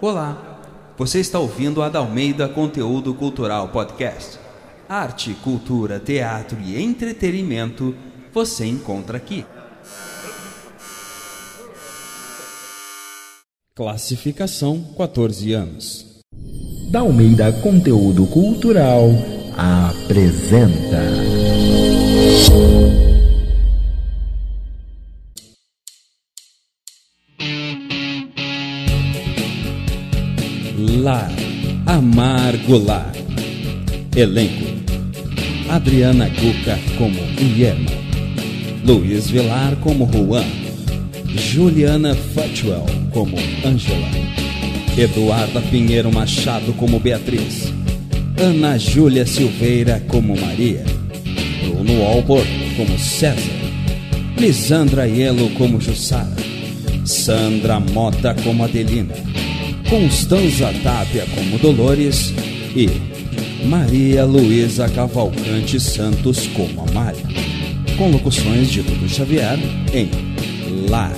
Olá, você está ouvindo a Dalmeida Conteúdo Cultural Podcast. Arte, cultura, teatro e entretenimento você encontra aqui. Classificação 14 anos. Dalmeida Conteúdo Cultural apresenta. Lar, Amargo Lar. Elenco: Adriana Cuca como Guilherme, Luiz Vilar como Juan, Juliana Fatwell como Angela, Eduarda Pinheiro Machado como Beatriz, Ana Júlia Silveira como Maria, Bruno Albor como César, Lisandra Ielo como Jussara, Sandra Mota como Adelina, Constanza Tapia como Dolores e Maria Luísa Cavalcante Santos como Amália. Com locuções de Dudu Xavier em Lar,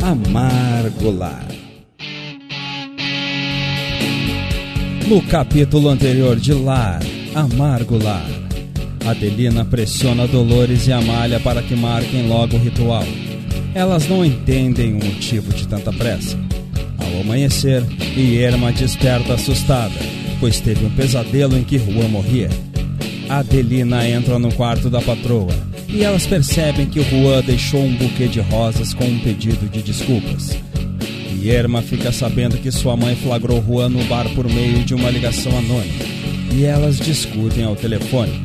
Amargo Lar. No capítulo anterior de Lar, Amargo Lar, Adelina pressiona Dolores e Amália para que marquem logo o ritual. Elas não entendem o motivo de tanta pressa. Ao amanhecer, Irma desperta assustada, pois teve um pesadelo em que Juan morria. Adelina entra no quarto da patroa e elas percebem que Juan deixou um buquê de rosas com um pedido de desculpas. Irma fica sabendo que sua mãe flagrou Juan no bar por meio de uma ligação anônima e elas discutem ao telefone.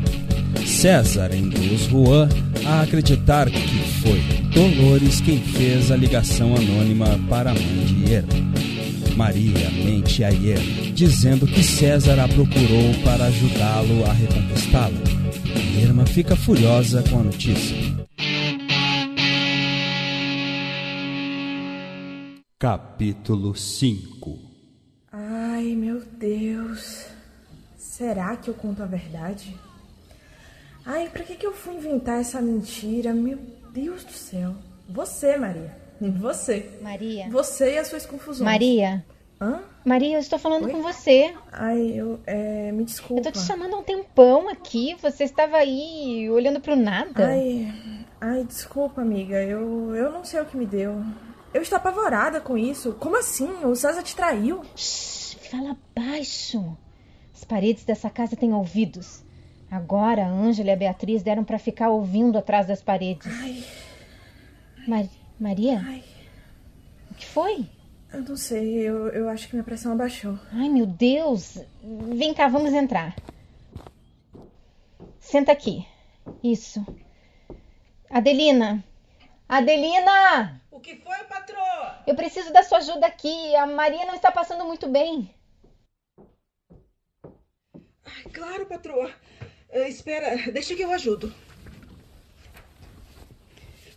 César induz Juan a acreditar que foi Dolores quem fez a ligação anônima para a mãe de Irma. Maria mente a Irma, dizendo que César a procurou para ajudá-lo a reconquistá-la. Irma fica furiosa com a notícia. Capítulo 5 Ai, meu Deus. Será que eu conto a verdade? Ai, pra que, que eu fui inventar essa mentira? Meu Deus do céu. Você, Maria. Você. Maria. Você e as suas confusões. Maria. Hã? Maria, eu estou falando Oi? com você. Ai, eu. É, me Eu desculpa. tô te chamando há um tempão aqui. Você estava aí olhando pro nada. Ai, ai, desculpa, amiga. Eu, eu não sei o que me deu. Eu estou apavorada com isso. Como assim? O César te traiu? Shhh, fala baixo. As paredes dessa casa têm ouvidos. Agora a Ângela e a Beatriz deram pra ficar ouvindo atrás das paredes. Ai, Mar- Maria, ai. o que foi? Eu não sei. Eu, eu acho que minha pressão abaixou. Ai, meu Deus. Vem cá, vamos entrar. Senta aqui. Isso. Adelina. Adelina! O que foi, patroa? Eu preciso da sua ajuda aqui. A Maria não está passando muito bem. Ai, claro, patroa. Eh, espera, deixa que eu ajudo.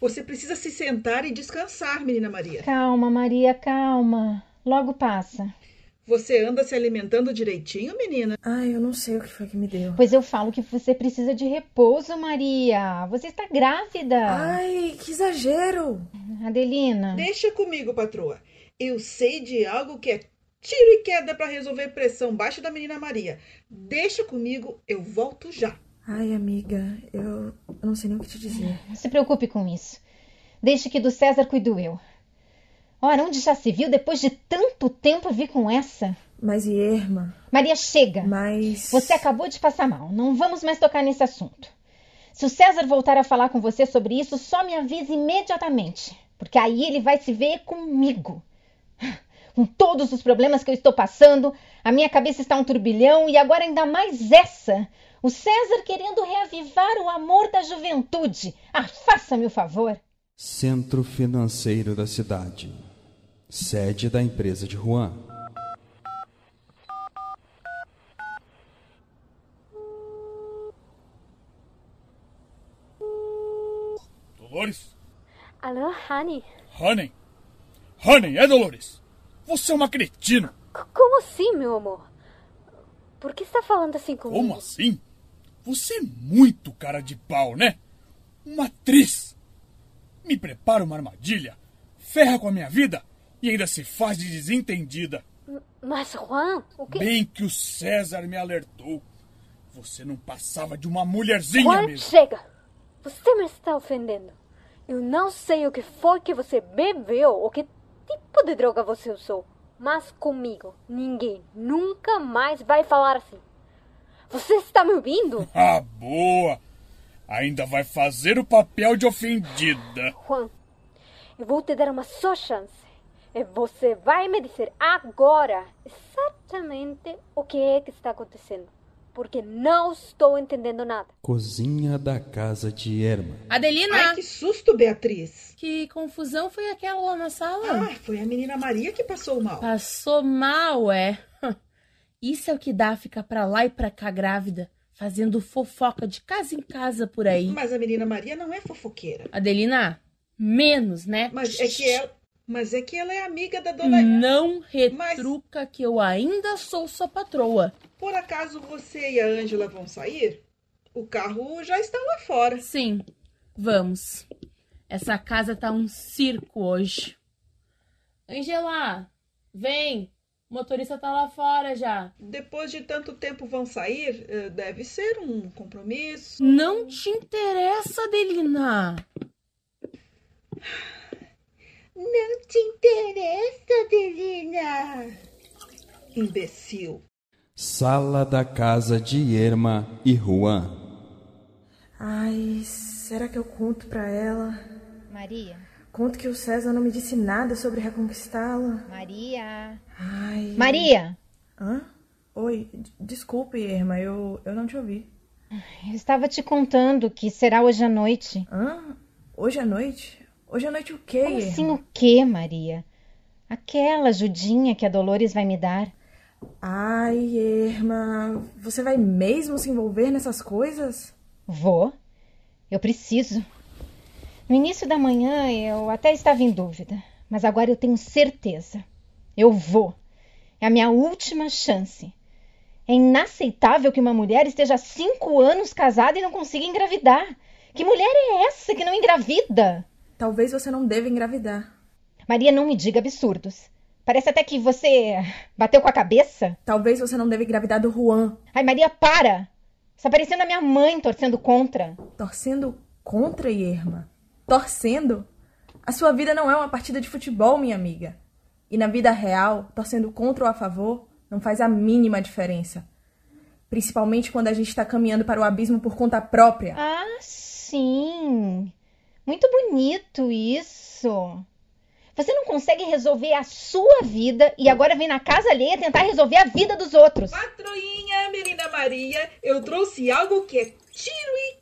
Você precisa se sentar e descansar, menina Maria. Calma, Maria, calma. Logo passa. Você anda se alimentando direitinho, menina? Ai, eu não sei o que foi que me deu. Pois eu falo que você precisa de repouso, Maria. Você está grávida. Ai, que exagero! Adelina. Deixa comigo, patroa. Eu sei de algo que é tiro e queda para resolver pressão baixa da menina Maria. Deixa comigo, eu volto já. Ai, amiga, eu, não sei nem o que te dizer. Não se preocupe com isso. Deixe que do César cuido eu. Ora, onde já se viu depois de tanto tempo vir com essa? Mas e Irma? Maria, chega. Mas. Você acabou de passar mal. Não vamos mais tocar nesse assunto. Se o César voltar a falar com você sobre isso, só me avise imediatamente. Porque aí ele vai se ver comigo. Com todos os problemas que eu estou passando, a minha cabeça está um turbilhão e agora ainda mais essa. O César querendo reavivar o amor da juventude. Ah, faça-me o favor. Centro financeiro da cidade. Sede da empresa de Juan. Dolores? Alô, Honey? Honey? Honey, é Dolores? Você é uma cretina. C- Como assim, meu amor? Por que está falando assim comigo? Como assim? Você é muito cara de pau, né? Uma atriz. Me prepara uma armadilha, ferra com a minha vida, E ainda se faz de desentendida. Mas, Juan, o que. Bem que o César me alertou. Você não passava de uma mulherzinha Juan, mesmo. chega! Você me está ofendendo. Eu não sei o que foi que você bebeu ou que tipo de droga você usou. Mas comigo, ninguém nunca mais vai falar assim. Você está me ouvindo? Ah, boa! Ainda vai fazer o papel de ofendida. Juan, eu vou te dar uma só chance. E você vai me dizer agora exatamente o que é que está acontecendo. Porque não estou entendendo nada. Cozinha da casa de Erma. Adelina, Ai, que susto, Beatriz. que confusão foi aquela lá na sala? Ah, foi a menina Maria que passou mal. Passou mal, é. Isso é o que dá ficar pra lá e pra cá grávida, fazendo fofoca de casa em casa por aí. Mas a menina Maria não é fofoqueira. Adelina, menos, né? Mas é que ela, mas é que ela é amiga da dona. Não retruca que eu ainda sou sua patroa. Por acaso você e a Ângela vão sair? O carro já está lá fora. Sim, vamos. Essa casa tá um circo hoje. Angela, vem. O motorista tá lá fora já. Depois de tanto tempo vão sair, eh, deve ser um compromisso. Não te interessa, Adelina. Não te interessa, Adelina. Imbecil. Sala da casa de Erma e Juan. Ai, será que eu conto pra ela? Maria, Conto que o César não me disse nada sobre reconquistá-la. Maria. Ai. Maria! Hã? Oi, desculpe, Irma, eu, eu não te ouvi. Eu estava te contando que será hoje à noite. Hã? Hoje à noite? Hoje à noite o quê, Como assim o quê, Maria? Aquela ajudinha que a Dolores vai me dar. Ai, Irma, você vai mesmo se envolver nessas coisas? Vou. Eu preciso. No início da manhã eu até estava em dúvida, mas agora eu tenho certeza. Eu vou. É a minha última chance. É inaceitável que uma mulher esteja há cinco anos casada e não consiga engravidar. Que mulher é essa que não engravida? Talvez você não deva engravidar. Maria, não me diga absurdos. Parece até que você bateu com a cabeça. Talvez você não deva engravidar do Juan. Ai, Maria, para! Está parecendo a minha mãe torcendo contra. Torcendo contra, Irma? Torcendo? A sua vida não é uma partida de futebol, minha amiga. E na vida real, torcendo contra ou a favor, não faz a mínima diferença. Principalmente quando a gente está caminhando para o abismo por conta própria. Ah, sim. Muito bonito isso. Você não consegue resolver a sua vida e agora vem na casa alheia tentar resolver a vida dos outros. Patroinha, menina Maria, eu trouxe algo que é tiro e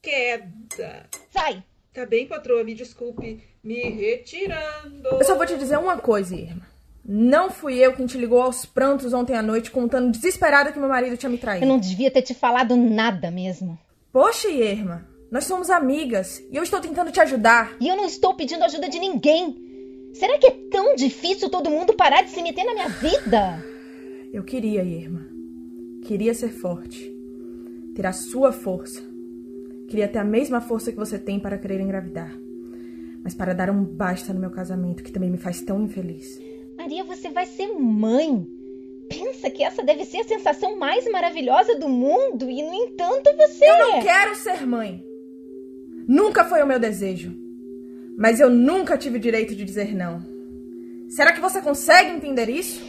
queda. Sai! Tá bem, patroa, me desculpe. Me retirando. Eu só vou te dizer uma coisa, Irma. Não fui eu quem te ligou aos prantos ontem à noite contando desesperada que meu marido tinha me traído. Eu não devia ter te falado nada mesmo. Poxa, Irma, nós somos amigas e eu estou tentando te ajudar. E eu não estou pedindo ajuda de ninguém. Será que é tão difícil todo mundo parar de se meter na minha vida? Eu queria, Irma. Queria ser forte. Ter a sua força. Queria ter a mesma força que você tem para querer engravidar. Mas para dar um basta no meu casamento, que também me faz tão infeliz. Maria, você vai ser mãe. Pensa que essa deve ser a sensação mais maravilhosa do mundo e, no entanto, você. Eu não quero ser mãe. Nunca foi o meu desejo. Mas eu nunca tive o direito de dizer não. Será que você consegue entender isso?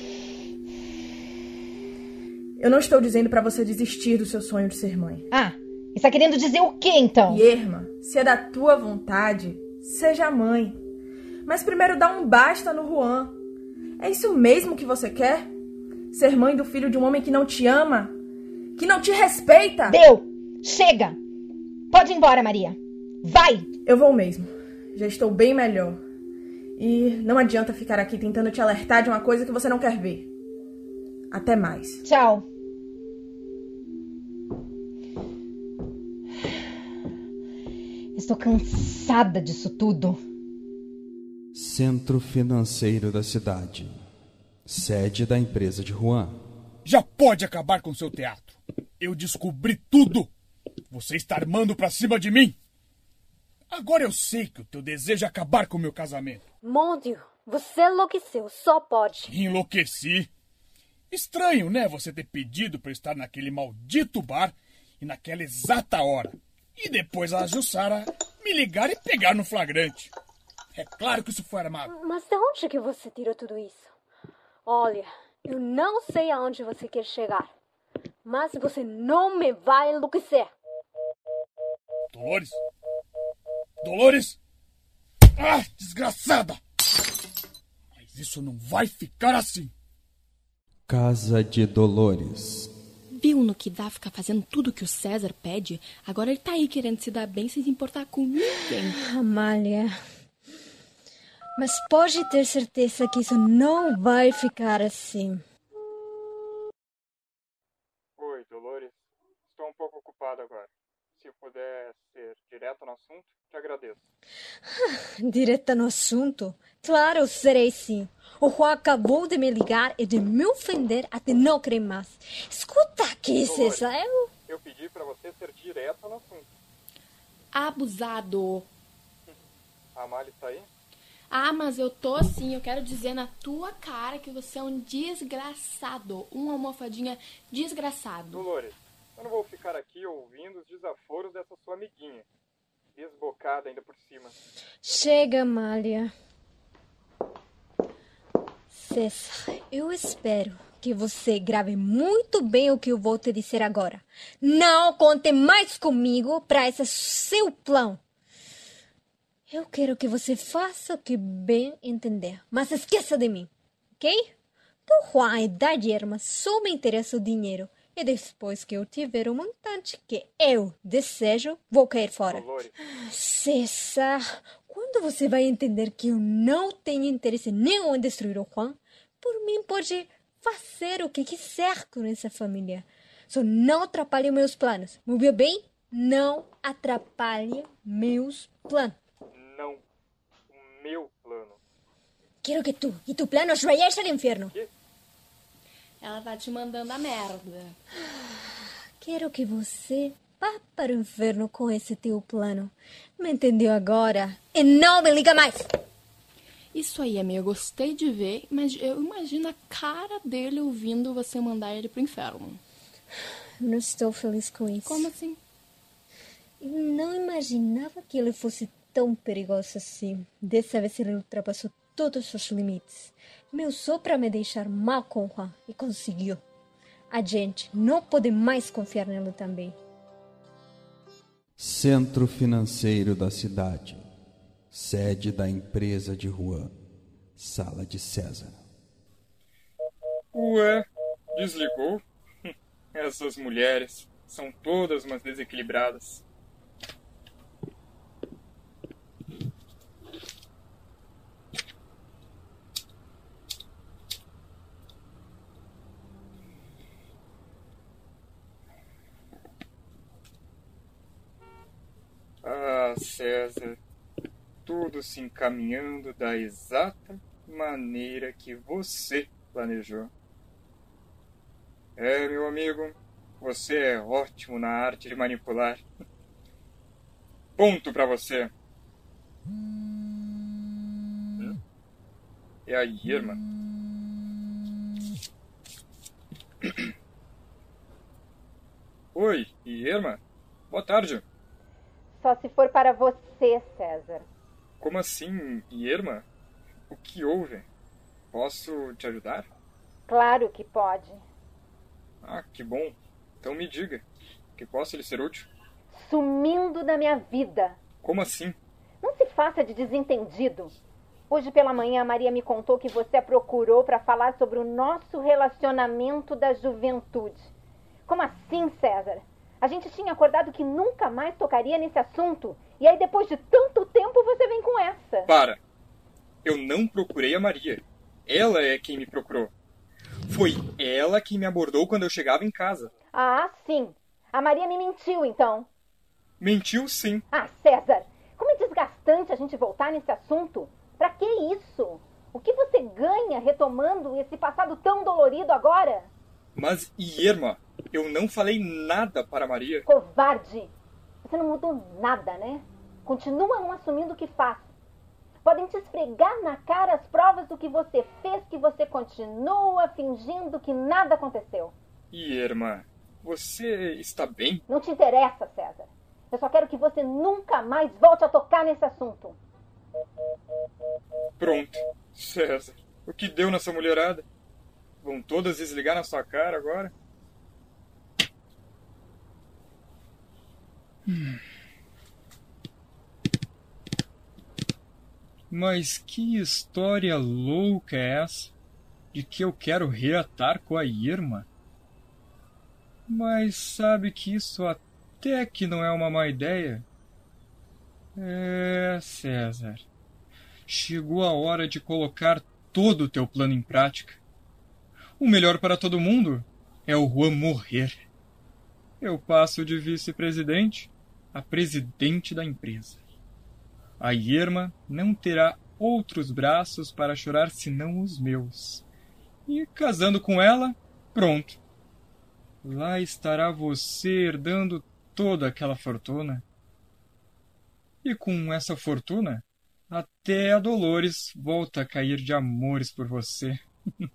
Eu não estou dizendo para você desistir do seu sonho de ser mãe. Ah, está querendo dizer o quê então? Irma, se é da tua vontade, seja mãe. Mas primeiro dá um basta no Juan. É isso mesmo que você quer? Ser mãe do filho de um homem que não te ama? Que não te respeita? Deu! Chega! Pode ir embora, Maria. Vai! Eu vou mesmo. Já estou bem melhor. E não adianta ficar aqui tentando te alertar de uma coisa que você não quer ver. Até mais. Tchau. Estou cansada disso tudo. Centro financeiro da cidade. Sede da empresa de Juan. Já pode acabar com seu teatro. Eu descobri tudo. Você está armando pra cima de mim. Agora eu sei que o teu desejo é acabar com o meu casamento. Mon Dieu, Você enlouqueceu, só pode. Enlouqueci. Estranho, né, você ter pedido para estar naquele maldito bar e naquela exata hora. E depois a Jussara me ligar e pegar no flagrante. É claro que isso foi armado. Mas de onde que você tirou tudo isso? Olha, eu não sei aonde você quer chegar. Mas você não me vai enlouquecer. Dolores? Dolores? Ah, desgraçada! Mas isso não vai ficar assim. Casa de Dolores. Viu no que dá ficar fazendo tudo que o César pede? Agora ele tá aí querendo se dar bem sem se importar com ninguém. Amália. Mas pode ter certeza que isso não vai ficar assim. Oi, Dolores. Estou um pouco ocupado agora. Se puder ser direto no assunto, te agradeço. Direta no assunto? Claro, serei sim. O Juan acabou de me ligar e de me ofender até não crer mais. Escuta aqui, Dolores, César. Eu... Eu pedi para você ser direto no assunto. Abusado. A Amália está aí? Ah, mas eu tô sim. Eu quero dizer na tua cara que você é um desgraçado. Um almofadinha desgraçado. Dolores, eu não vou ficar aqui ouvindo os desaforos dessa sua amiguinha. Desbocada ainda por cima. Chega, Amália. César, eu espero que você grave muito bem o que eu vou te dizer agora. Não conte mais comigo para esse seu plano. Eu quero que você faça o que bem entender, mas esqueça de mim, ok? Do Juan e da Irma só me interessa o dinheiro. E depois que eu tiver o montante que eu desejo, vou cair fora. Dolores, César, quando você vai entender que eu não tenho interesse nenhum em destruir o Juan, por mim pode fazer o que quiser com essa família. Só não atrapalhe meus planos. Me ouviu bem? Não atrapalhe meus planos. não. O meu plano. Quero que tu e tu plano os al inferno. Ela tá te mandando a merda. Quero que você vá para o inferno com esse teu plano. Me entendeu agora? E não me liga mais! Isso aí, amiga, gostei de ver, mas eu imagino a cara dele ouvindo você mandar ele pro inferno. Eu não estou feliz com isso. Como assim? Eu não imaginava que ele fosse tão perigoso assim. Dessa vez ele ultrapassou todos os limites. Me usou para me deixar mal com Juan e conseguiu. A gente não pode mais confiar nele também. Centro financeiro da cidade. Sede da empresa de Juan. Sala de César. Ué, desligou? Essas mulheres são todas umas desequilibradas. Ah, César, tudo se encaminhando da exata maneira que você planejou. É, meu amigo, você é ótimo na arte de manipular. Ponto pra você. É a Irma. Oi, Irma. Boa tarde. Só se for para você, César. Como assim, Irma? O que houve? Posso te ajudar? Claro que pode. Ah, que bom. Então me diga. Que posso lhe ser útil? Sumindo da minha vida. Como assim? Não se faça de desentendido. Hoje pela manhã a Maria me contou que você a procurou para falar sobre o nosso relacionamento da juventude. Como assim, César? A gente tinha acordado que nunca mais tocaria nesse assunto. E aí, depois de tanto tempo, você vem com essa. Para! Eu não procurei a Maria. Ela é quem me procurou. Foi ela quem me abordou quando eu chegava em casa. Ah, sim. A Maria me mentiu, então. Mentiu sim. Ah, César, como é desgastante a gente voltar nesse assunto. Pra que isso? O que você ganha retomando esse passado tão dolorido agora? Mas, Irma, eu não falei nada para Maria. Covarde! Você não mudou nada, né? Continua não assumindo o que faz. Podem te esfregar na cara as provas do que você fez, que você continua fingindo que nada aconteceu. Irmã, você está bem? Não te interessa, César. Eu só quero que você nunca mais volte a tocar nesse assunto. Pronto. César, o que deu nessa mulherada? Vão todas desligar na sua cara agora? Mas que história louca é essa? De que eu quero reatar com a Irma? Mas sabe que isso até que não é uma má ideia? É, César. Chegou a hora de colocar todo o teu plano em prática. O melhor para todo mundo é o Juan morrer. Eu passo de vice-presidente a presidente da empresa. A Irma não terá outros braços para chorar senão os meus. E casando com ela, pronto. Lá estará você herdando toda aquela fortuna. E com essa fortuna, até a Dolores volta a cair de amores por você.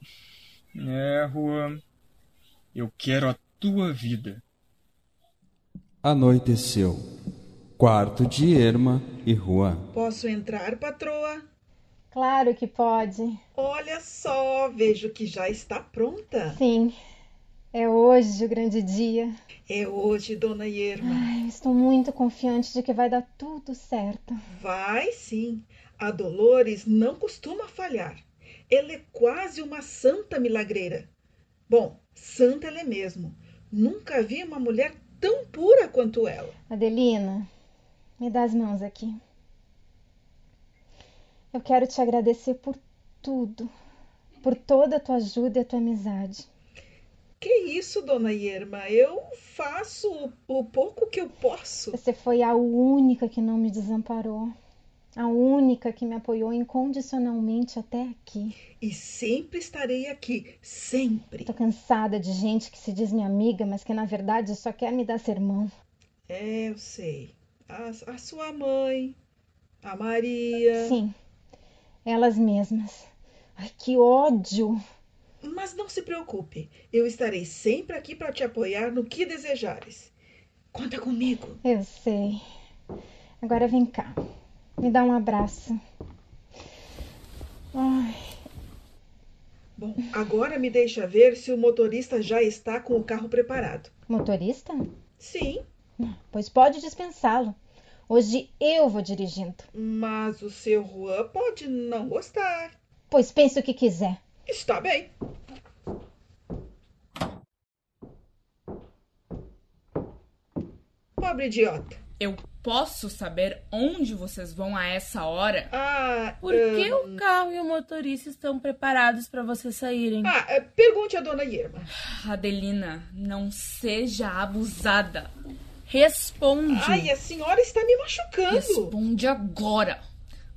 é, Juan, eu quero a tua vida. Anoiteceu. Quarto de Irma e Juan. Posso entrar, patroa? Claro que pode. Olha só, vejo que já está pronta. Sim. É hoje o grande dia. É hoje, dona Irma. Ai, estou muito confiante de que vai dar tudo certo. Vai sim. A Dolores não costuma falhar. Ela é quase uma santa milagreira. Bom, santa ela é mesmo. Nunca vi uma mulher tão pura quanto ela. Adelina, me dá as mãos aqui. Eu quero te agradecer por tudo, por toda a tua ajuda e a tua amizade. Que isso, dona Irma? Eu faço o pouco que eu posso. Você foi a única que não me desamparou. A única que me apoiou incondicionalmente até aqui. E sempre estarei aqui, sempre. Tô cansada de gente que se diz minha amiga, mas que na verdade só quer me dar sermão. É, eu sei. A, a sua mãe, a Maria. Sim, elas mesmas. Ai, que ódio! Mas não se preocupe, eu estarei sempre aqui para te apoiar no que desejares. Conta comigo. Eu sei. Agora vem cá. Me dá um abraço. Ai. Bom, agora me deixa ver se o motorista já está com o carro preparado. Motorista? Sim. Pois pode dispensá-lo. Hoje eu vou dirigindo. Mas o seu Juan pode não gostar. Pois pense o que quiser. Está bem. Pobre idiota. Eu posso saber onde vocês vão a essa hora? Ah, Por que o carro e o motorista estão preparados para vocês saírem? Ah, é, pergunte a dona Irma. Adelina, não seja abusada. Responde. Ai, a senhora está me machucando. Responde agora.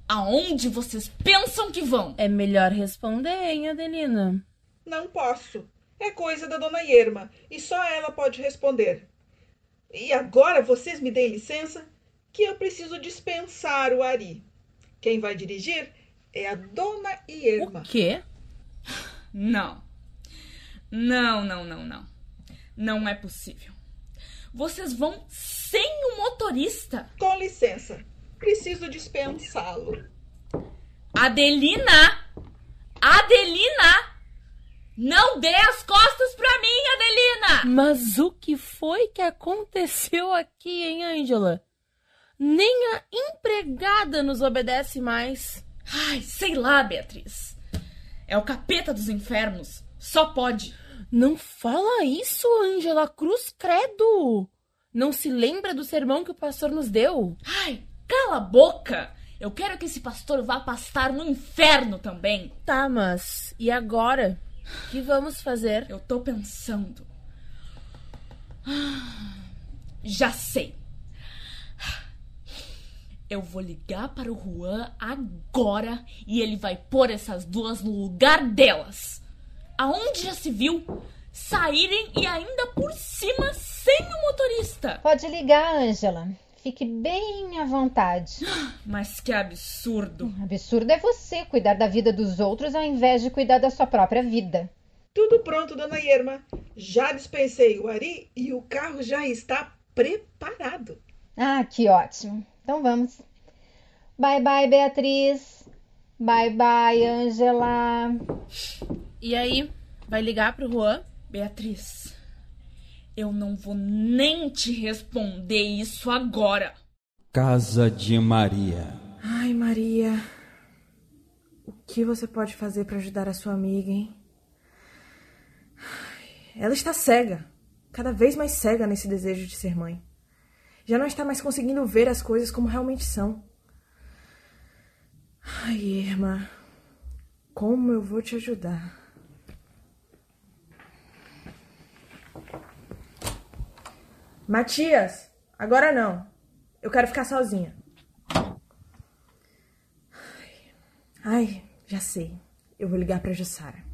Aonde vocês pensam que vão? É melhor responder, hein, Adelina? Não posso. É coisa da dona Irma e só ela pode responder. E agora vocês me deem licença que eu preciso dispensar o Ari. Quem vai dirigir é a dona Irma. O quê? Não. Não, não, não, não. Não é possível. Vocês vão sem o motorista. Com licença. Preciso dispensá-lo. Adelina! Adelina! Não dê as costas pra mim, Adelina! Mas o que foi que aconteceu aqui, hein, Angela? Nem a empregada nos obedece mais. Ai, sei lá, Beatriz. É o capeta dos infernos. Só pode. Não fala isso, Angela Cruz, credo! Não se lembra do sermão que o pastor nos deu? Ai, cala a boca! Eu quero que esse pastor vá pastar no inferno também. Tá, mas e agora? O que vamos fazer? Eu tô pensando. Já sei. Eu vou ligar para o Juan agora e ele vai pôr essas duas no lugar delas. Aonde já se viu saírem e ainda por cima sem o motorista? Pode ligar, Ângela. Fique bem à vontade. Mas que absurdo! Absurdo é você cuidar da vida dos outros ao invés de cuidar da sua própria vida. Tudo pronto, dona Irma. Já dispensei o Ari e o carro já está preparado. Ah, que ótimo. Então vamos. Bye bye, Beatriz. Bye bye, Angela. E aí, vai ligar pro Juan? Beatriz, eu não vou nem te responder isso agora. Casa de Maria. Ai, Maria. O que você pode fazer para ajudar a sua amiga, hein? Ela está cega, cada vez mais cega nesse desejo de ser mãe. Já não está mais conseguindo ver as coisas como realmente são. Ai, Irma, como eu vou te ajudar? Matias, agora não. Eu quero ficar sozinha. Ai, já sei. Eu vou ligar para Jussara.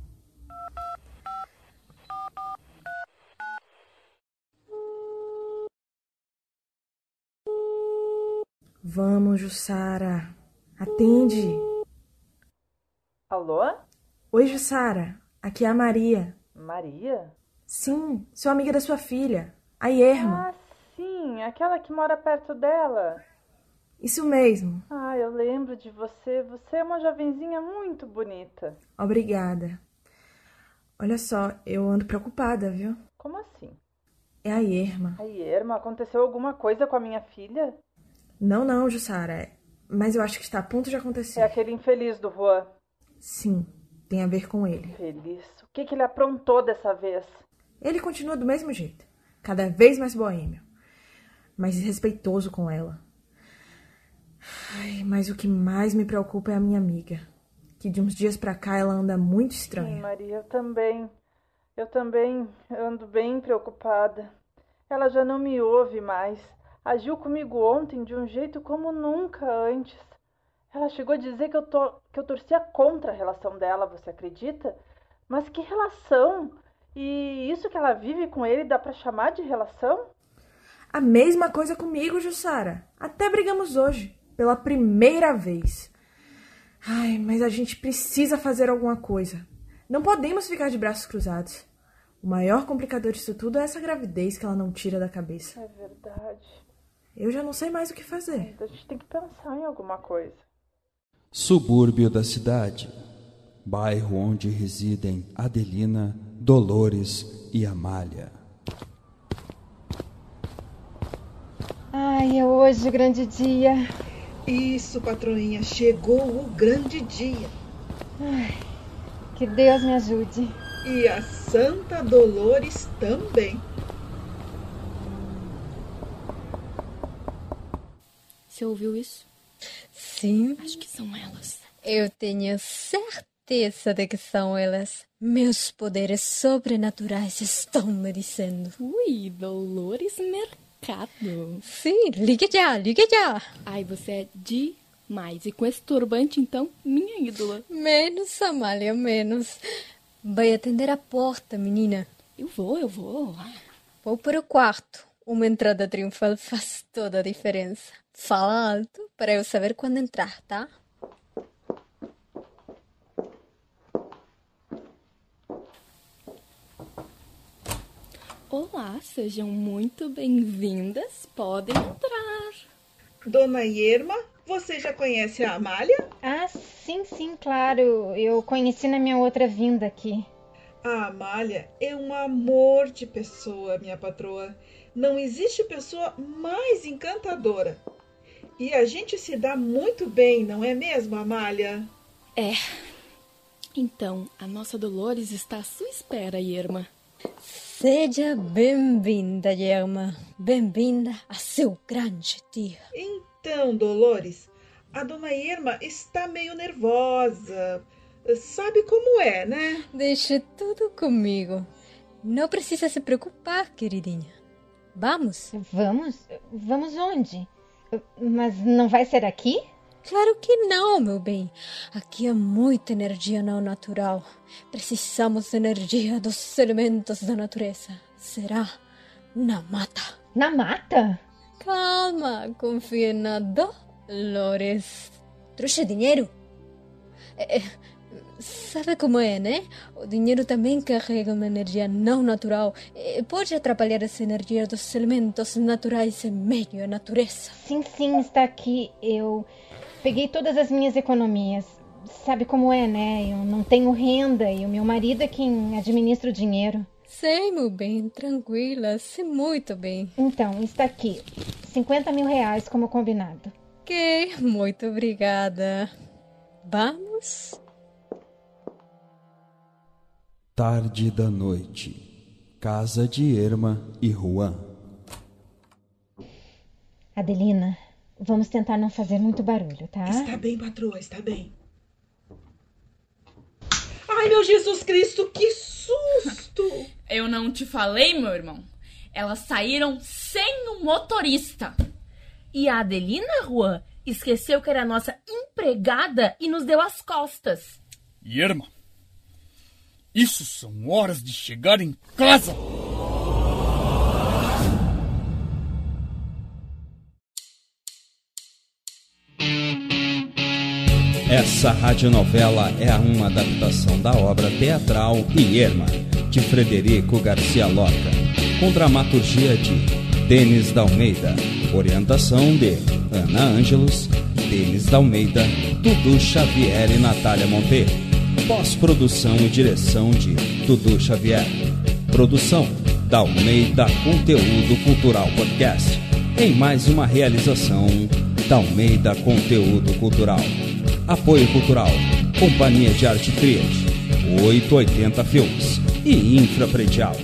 Vamos, Jussara. Atende. Alô? Oi, Jussara. Aqui é a Maria. Maria? Sim, sou amiga da sua filha, a Irma. Ah, sim, aquela que mora perto dela. Isso mesmo. Ah, eu lembro de você. Você é uma jovenzinha muito bonita. Obrigada. Olha só, eu ando preocupada, viu? Como assim? É a Irma. A Irma, aconteceu alguma coisa com a minha filha? Não, não, Jussara. Mas eu acho que está a ponto de acontecer. É aquele infeliz do Juan. Sim, tem a ver com ele. Infeliz. O que, que ele aprontou dessa vez? Ele continua do mesmo jeito. Cada vez mais boêmio. Mais respeitoso com ela. Ai, mas o que mais me preocupa é a minha amiga. Que de uns dias pra cá ela anda muito estranha. Sim, Maria, eu também. Eu também ando bem preocupada. Ela já não me ouve mais. Agiu comigo ontem de um jeito como nunca antes. Ela chegou a dizer que eu, tô, que eu torcia contra a relação dela, você acredita? Mas que relação? E isso que ela vive com ele dá para chamar de relação? A mesma coisa comigo, Jussara. Até brigamos hoje, pela primeira vez. Ai, mas a gente precisa fazer alguma coisa. Não podemos ficar de braços cruzados. O maior complicador disso tudo é essa gravidez que ela não tira da cabeça. É verdade. Eu já não sei mais o que fazer. Então a gente tem que pensar em alguma coisa. Subúrbio da cidade. Bairro onde residem Adelina, Dolores e Amália. Ai, é hoje o grande dia. Isso, patroinha, chegou o grande dia. Ai, que Deus me ajude. E a Santa Dolores também. Você ouviu isso? Sim. Acho que são elas. Eu tenho certeza de que são elas. Meus poderes sobrenaturais estão me dizendo. Ui, Dolores Mercado. Sim, ligue já, ligue já. Ai, você é demais. E com esse turbante, então, minha ídola. Menos, Amália, menos. Vai atender a porta, menina. Eu vou, eu vou. Vou para o quarto. Uma entrada triunfal faz toda a diferença. Fala alto para eu saber quando entrar, tá? Olá, sejam muito bem-vindas. Podem entrar. Dona Irma, você já conhece a Amália? Ah, sim, sim, claro. Eu conheci na minha outra vinda aqui. A Amália é um amor de pessoa, minha patroa. Não existe pessoa mais encantadora. E a gente se dá muito bem, não é mesmo, Amália? É. Então, a nossa Dolores está à sua espera, Irma. Seja bem-vinda, Irma. Bem-vinda a seu grande dia. Então, Dolores, a dona Irma está meio nervosa. Sabe como é, né? Deixe tudo comigo. Não precisa se preocupar, queridinha. Vamos? Vamos? Vamos onde? Mas não vai ser aqui? Claro que não, meu bem. Aqui há muita energia não natural. Precisamos de energia dos elementos da natureza. Será na mata. Na mata? Calma, confia na Dolores. Trouxe dinheiro? É, sabe como é, né? O dinheiro também carrega uma energia não natural. E pode atrapalhar essa energia dos elementos naturais em meio à natureza. Sim, sim, está aqui. Eu peguei todas as minhas economias. Sabe como é, né? Eu não tenho renda e o meu marido é quem administra o dinheiro. Sei, meu bem, tranquila, sei muito bem. Então, está aqui. 50 mil reais como combinado. Ok, muito obrigada. Vamos? Tarde da noite. Casa de Irma e Juan. Adelina, vamos tentar não fazer muito barulho, tá? Está bem, patroa, está bem. Ai, meu Jesus Cristo, que susto! Eu não te falei, meu irmão? Elas saíram sem o motorista. E a Adelina, Juan, esqueceu que era nossa empregada e nos deu as costas. Irma, isso são horas de chegar em casa! Essa radionovela é uma adaptação da obra teatral Irma, de Frederico Garcia Lorca, com dramaturgia de Denis da Almeida, orientação de Ana Ângelos, Denis da Almeida, Dudu Xavier e Natália Monteiro, pós-produção e direção de Dudu Xavier, produção da Almeida Conteúdo Cultural Podcast, em mais uma realização da Almeida Conteúdo Cultural. Apoio Cultural, Companhia de Arte Triad, 880 Filmes e Infrapredial.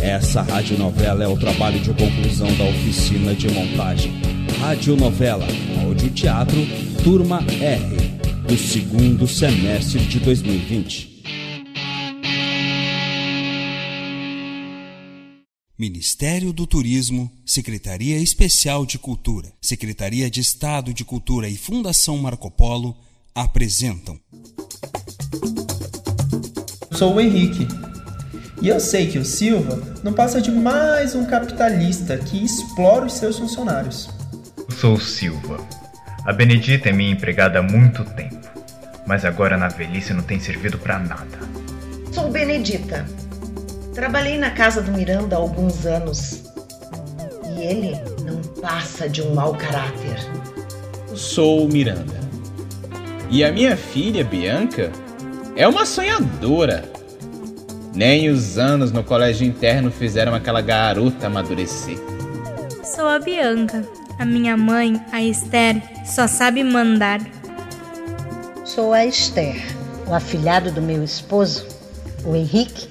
Essa radionovela é o trabalho de conclusão da oficina de montagem. Radionovela, Áudio Teatro, Turma R, do segundo semestre de 2020. Ministério do Turismo, Secretaria Especial de Cultura, Secretaria de Estado de Cultura e Fundação Marco Polo apresentam. Sou o Henrique. E eu sei que o Silva não passa de mais um capitalista que explora os seus funcionários. Sou o Silva. A Benedita é minha empregada há muito tempo, mas agora na velhice não tem servido para nada. Sou Benedita. Trabalhei na casa do Miranda há alguns anos. E ele não passa de um mau caráter. Sou o Miranda. E a minha filha, Bianca, é uma sonhadora. Nem os anos no colégio interno fizeram aquela garota amadurecer. Sou a Bianca. A minha mãe, a Esther, só sabe mandar. Sou a Esther, o afilhado do meu esposo, o Henrique.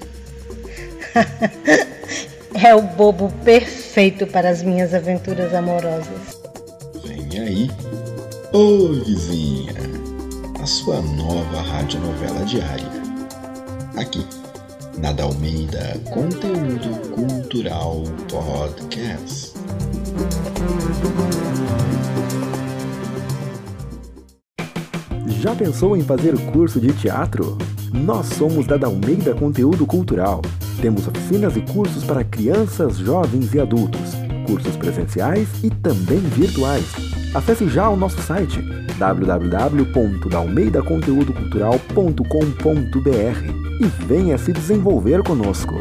é o bobo perfeito para as minhas aventuras amorosas. Vem aí, ô vizinha, a sua nova radionovela diária. Aqui, na Dalmeida Conteúdo Cultural Podcast. Já pensou em fazer curso de teatro? Nós somos da Dalmeida Conteúdo Cultural. Temos oficinas e cursos para crianças, jovens e adultos, cursos presenciais e também virtuais. Acesse já o nosso site www.dalmeidaconteudocultural.com.br e venha se desenvolver conosco.